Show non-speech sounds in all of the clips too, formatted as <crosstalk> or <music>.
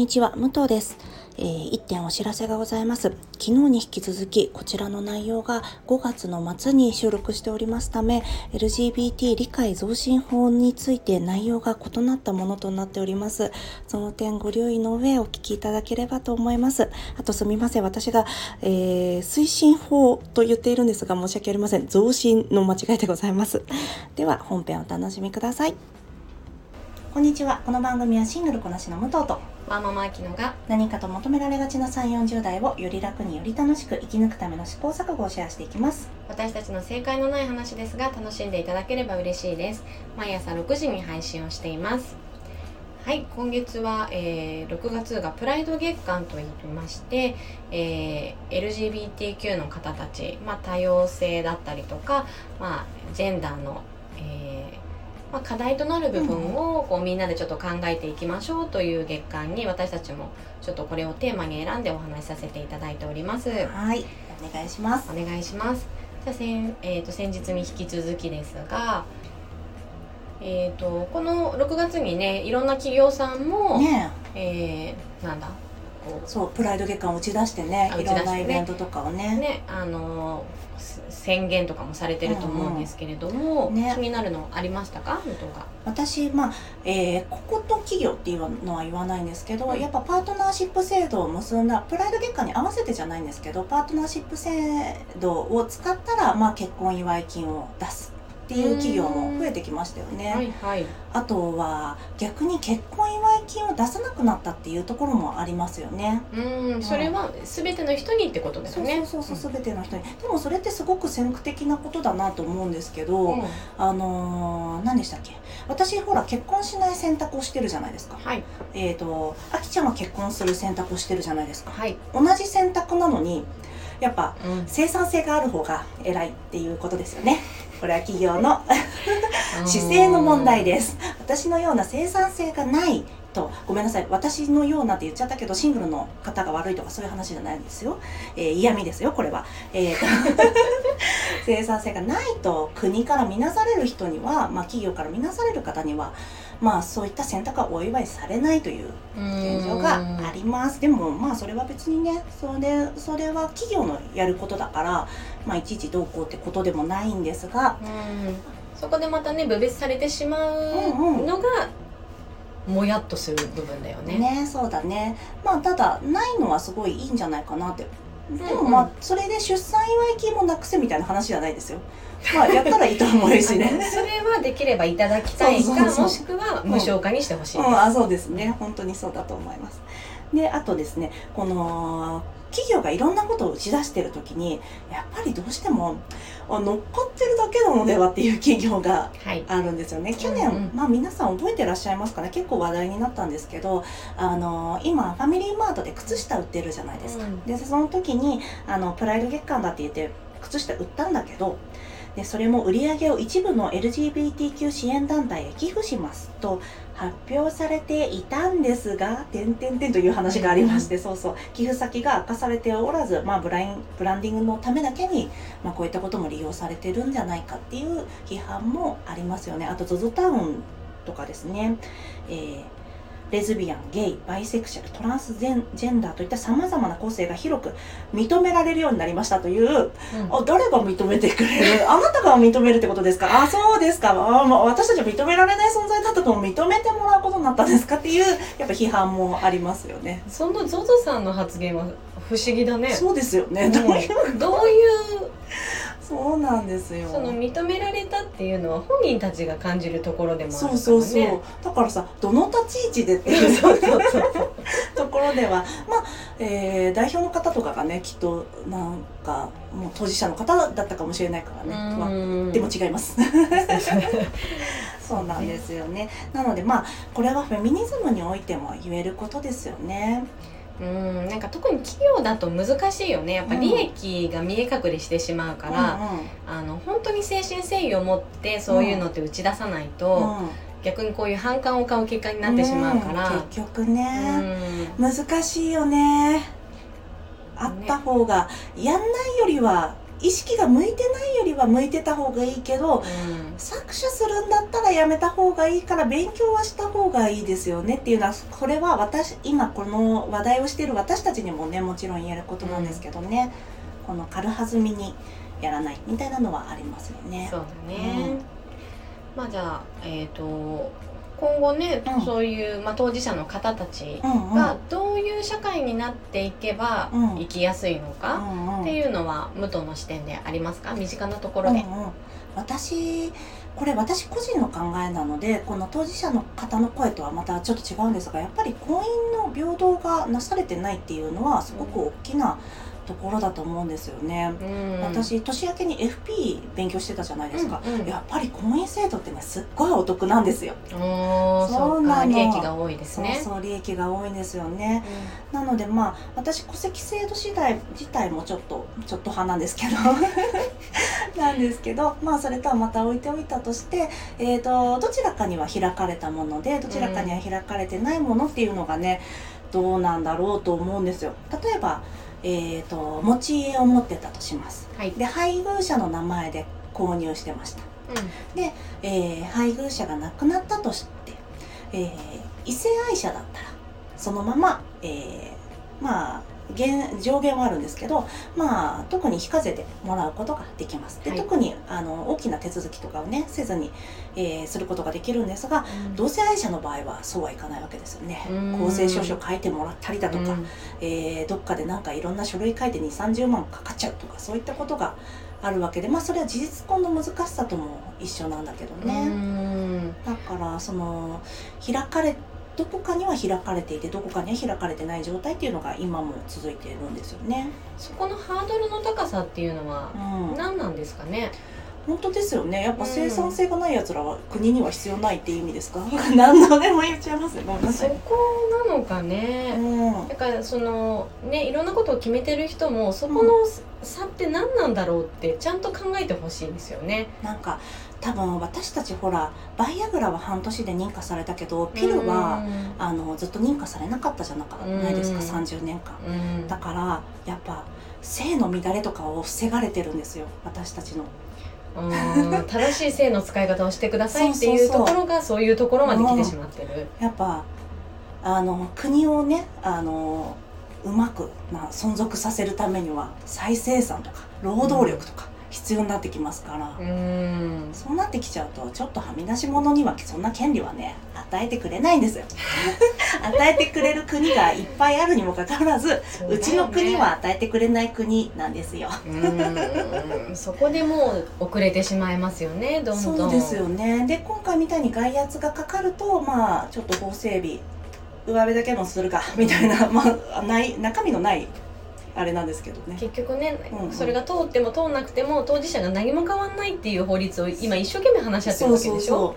にちは、武藤です。えー、一点お知らせがございます。昨日に引き続き、こちらの内容が5月の末に収録しておりますため、LGBT 理解増進法について内容が異なったものとなっております。その点ご留意の上お聞きいただければと思います。あとすみません。私が、えー、推進法と言っているんですが、申し訳ありません。増進の間違いでございます。では、本編お楽しみください。こんにちは。この番組はシングルこなしの武藤とママアキノが。何かと求められがちな3、40代をより楽により楽しく生き抜くための試行錯誤をシェアしていきます。私たちの正解のない話ですが楽しんでいただければ嬉しいです。毎朝6時に配信をしています。はい今月は、えー6月がプライド月間といいまして、えー LGBTQ の方たち、まあ、多様性だったりとか、まあ、ジェンダーの、えーまあ、課題となる部分をこうみんなでちょっと考えていきましょうという月間に私たちもちょっとこれをテーマに選んでお話しさせていただいております。はい。お願いします。お願いします。じゃあ先,、えー、と先日に引き続きですが、えー、とこの6月にねいろんな企業さんも、ねえーなんだこえそう、プライド月間を打ち出してね、いろんなイベントとかをうね。ねあのす宣言とかもされてると思うんですけれども、うんうんね気になるのありましたか？私、まあ、えーここと企業っていうのは言わないんですけど、うんやっぱパートナーシップ制度を結んだ、プライド月間に合わせてじゃないんですけど、パートナーシップ制度を使ったら、まあ、結婚祝い金を出すっていう企業も増えてきましたよね。はいはい。あとは逆に結婚祝い金を出さなくなったっていうところもありますよね。うんそれは全ての人にってことですそうね。そうそうそう全ての人に。でもそれってすごく先駆的なことだなと思うんですけど、うんあのー何でしたっけ？私ほら結婚しない選択をしてるじゃないですか。はいえっ、とあきちゃんは結婚する選択をしてるじゃないですか。はい。同じ選択なのにやっぱうん生産性がある方が偉いっていうことですよね。これは企業の姿勢の問題です。私のような生産性がないとごめんなさい。私のようなって言っちゃったけどシングルの方が悪いとかそういう話じゃないんですよ、えー嫌味ですよこれは、えーと <laughs> 生産性がないと国から見なされる人には、まあ、企業から見なされる方にはまあそういった選択はお祝いされないという現状があります。でもまあそれは別にねそれそれは企業のやることだから、まあ、いちいちどうこうってことでもないんですが。うん。そこでまたね分別されてしまうのが、もやっとする部分だよね。ねそうだね。まあただないのはすごいいいんじゃないかなって。でもうん。うんまあそれで出産祝い金もなくせみたいな話じゃないですよ。まあ <laughs> やったらいいと思うしね。それはできればいただきたいかもしくは無償化にしてほしい、うん。あそうですね。本当にそうだと思います。であとですねこの企業がいろんなことを打ち出してる時にやっぱりどうしてもあ乗っかってるだけなのではっていう企業がはい。あるんですよね。去年、うん。うんまあ皆さん覚えてらっしゃいますかね。結構話題になったんですけどあの今ファミリーマートで靴下売ってるじゃないですか、うん。でその時にあのプライド月間だって言って靴下売ったんだけどでそれも売り上げを一部の LGBTQ 支援団体へ寄付しますと発表されていたんですが、点々点という話がありまして、そうそう、寄付先が明かされておらず、まあブライン、ブランディングのためだけに、まあこういったことも利用されてるんじゃないかっていう批判もありますよね。あと ZOZO タウンとかですね、えーレズビアン、ゲイ、バイセクシャル、トランスジェンダーといった様々な個性が広く認められるようになりましたという、うん。あ誰が認めてくれる？<laughs> あなたが認めるってことですか？あそうですか。あ、まあ、私たちは認められない存在だったとも認めてもらうことになったんですかっていうやっぱ批判もありますよね。その ZOZO さんの発言は不思議だね。そうですよね。うんどういう？どういう？<laughs> そうなんですよ。その認められたっていうのは本人たちが感じるところでもあるからねそうそうそう。だからさ、どの立ち位置でっていうそうそうそう <laughs> ところでは、まあ、えー代表の方とかがね、きっとなんか、もう当事者の方だったかもしれないからね。まあうんでも違います。<laughs> そうなんですよね。なのでまあこれはフェミニズムにおいても言えることですよね。うんなんか特に企業だと難しいよね。やっぱ利益が見え隠れしてしまうから、あの本当に誠心誠意を持ってそういうのって打ち出さないと、うん。うん逆にこういう反感を買う結果になってしまうから、ん結局うね、ん。難しいよね。あった方がやんないよりは意識が向いてないよりは向いてた方がいいけどうん。搾取するんだったらやめた方がいいから勉強はした方がいいですよねっていうのはこれは私今この話題をしている私たちにもねもちろん言えることなんですけどね、この軽はずみにやらないみたいなのはありますよね。そうだね、まあじゃあえっ、と今後ね、うん。そういう、まあ、当事者の方たちうんうん。がどういう社会になっていけばうん。生きやすいのか、うんうん。っていうのは武藤の視点でありますか？身近なところで。うんうん。私これ私個人の考えなのでこの当事者の方の声とはまたちょっと違うんですがやっぱり婚姻の平等がなされてないっていうのはすごく大きなところだと思うんですよね。うん私年明けに FP 勉強してたじゃないですか、うんうんやっぱり婚姻制度ってねすっごいお得なんですよ。そそううなのか利益が多いですね。そう利益が多いんですよね。なのでまあ私戸籍制度次第自体もちょっとちょっと派なんですけど <laughs> なんですけどまあそれとはまた置いておいたとして、えー、とどちらかには開かれたものでどちらかには開かれてないものっていうのがねどうなんだろうと思うんですよ。例えば、えー、と持ち家を持ってたとします。はい。で配偶者の名前で購入してました。えー配偶者が亡くなったとして、えー異性愛者だったらそのまま、えーまあ限上限はあるんですけど、まあ、特に非課税でもらうことができます。で、はい。特にあの大きな手続きとかをねせずに、えーすることができるんですがうん。同性愛者の場合はそうはいかないわけですよね。うん。公正証書書いてもらったりだとか、うん。えーどっかでなんかいろんな書類書いて2 3 0万かかっちゃうとかそういったことがあるわけでまあそれは事実婚の難しさとも一緒なんだけどね、うん。だからその開かれどこかには開かれていてどこかには開かれてない状態っていうのが今も続いているんですよね。そこのハードルの高さっていうのはうん、何なんですかね？本当ですよね。やっぱうん。生産性がないやつらは国には必要ないっていう意味ですか？<laughs> 何度でも言っちゃいますよごめんなさい。そこなのかね。うん。だからそのねいろんなことを決めてる人もそこの差って何なんだろうってちゃんと考えてほしいですよね。なんか多分私たちほらバイアグラは半年で認可されたけどピルは、あのずっと認可されなかったじゃなかないですか、うん。30年間。うん、うんだからやっぱ性の乱れとかを防がれてるんですよ。私たちの。うん正しい性の使い方をしてくださいっていそうところがそういうところまで来てしまってる。やっぱあの国をねあのうまくな存続させるためには再生産とか労働力とか必要になってきますから、うん。そうなってきちゃうとちょっとはみ出し者にはそんな権利はね与えてくれないんですよ。<laughs> 与えてくれる国がいっぱいあるにもかかわらずうちの国は与えてくれない国なんですよ。うん。そこでもう遅れてしまいますよねどんどん。そうですよね。で今回みたいに外圧がかかるとまあちょっと法整備上辺だけもするかみたいな、まあ、ない中身のないあれなんですけどね。結局ね、うんうん。それが通っても通んなくても当事者が何も変わんないっていう法律を今一生懸命話し合ってるわけでしょ？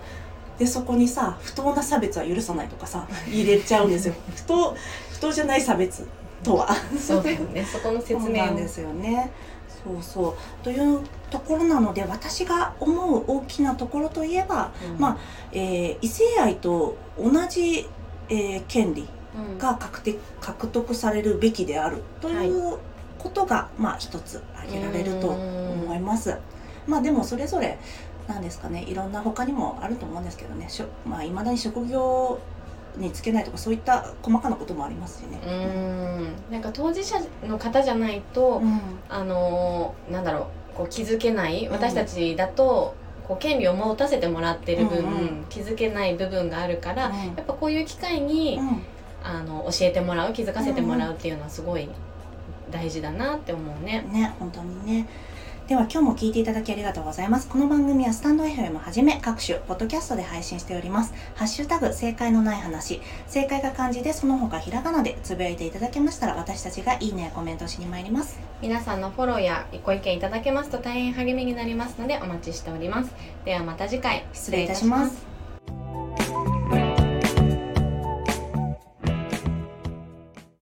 うでそこにさ不当な差別は許さないとかさ入れちゃうんですよ。<laughs> 不当不当じゃない差別とは。そうだよね。そこの説明を。なんですよね。そうそう。というところなので私が思う大きなところといえば、うん。まあえー異性愛と同じ、えー権利うんが獲得獲得されるべきである。ということが、まあ一つ挙げられると思います。まあでもそれぞれなんですかねいろんな他にもあると思うんですけどね。まあいまだに職業につけないとかそういった細かなこともありますしね。うん。なんか当事者の方じゃないと、うん。あのーなんだろうこう気づけないうん。私たちだと、こう権利を持たせてもらってる分、うんうん。気づけない部分があるから、うん。やっぱこういう機会に、うんあの教えてもらう気づかせてもらうっていうのはすごい大事だなって思うね。ね本当にね。では今日も聞いていただきありがとうございます。この番組はスタンド FM はじめ各種ポッドキャストで配信しております。ハッシュタグ正解のない話。正解が漢字でその他ひらがなでつぶやいていただけましたら私たちがいいねやコメントしに参ります。皆さんのフォローやご意見いただけますと大変励みになりますのでお待ちしております。ではまた次回。失礼いたします